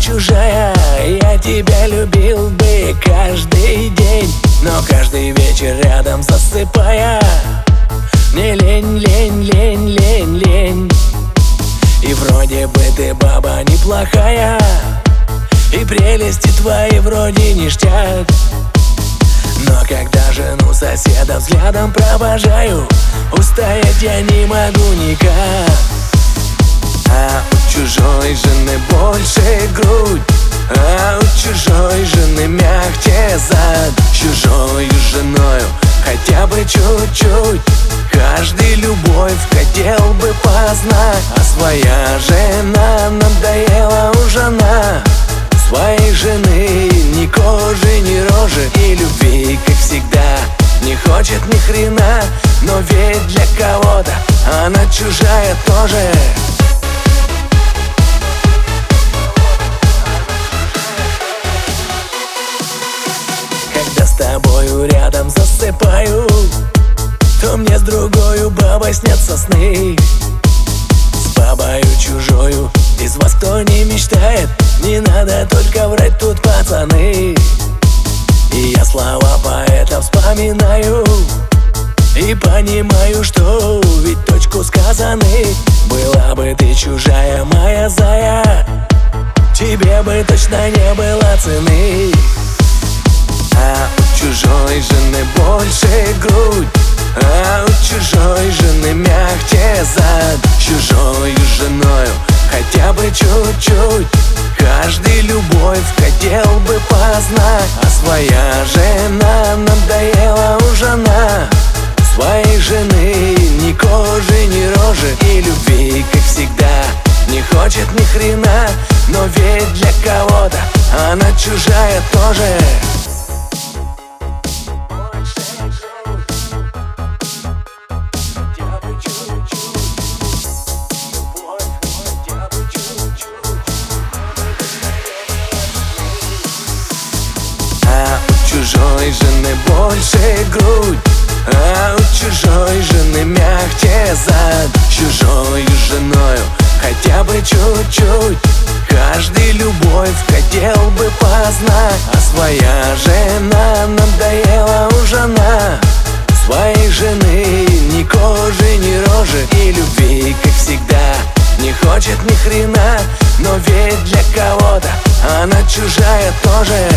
чужая. Я тебя любил бы каждый день Но каждый вечер рядом засыпая. Мне лень, лень, лень, лень, лень. И вроде бы ты баба неплохая И прелести твои вроде ништяк. Но когда жену соседа взглядом провожаю Устоять я не могу никак чужой жены больше грудь А у чужой жены мягче зад. Чужою женою хотя бы чуть-чуть Каждый любовь хотел бы познать. А своя жена надоела уже она. Своей жены ни кожи, ни рожи И любви, как всегда, не хочет ни хрена. Но ведь для кого-то она чужая тоже тобою рядом засыпаю То мне с другою бабой снятся сны. С бабою чужою из вас кто не мечтает Не надо только врать тут, пацаны. И я слова поэта вспоминаю И понимаю, что ведь точку сказаны. Была бы ты чужая, моя зая Тебе бы точно не было цены чужой жены больше грудь А у чужой жены мягче зад. Чужою женою хотя бы чуть-чуть Каждый любовь хотел бы познать. А своя жена надоела уже она Своей жены ни кожи, ни рожи И любви, как всегда, не хочет ни хрена. Но ведь для кого-то она чужая тоже чужой жены больше грудь А у чужой жены мягче зад. Чужою женою хотя бы чуть-чуть Каждый любовь хотел бы познать. А своя жена надоела уже она. Своей жены ни кожи, ни рожи И любви, как всегда, не хочет ни хрена. Но ведь для кого-то она чужая тоже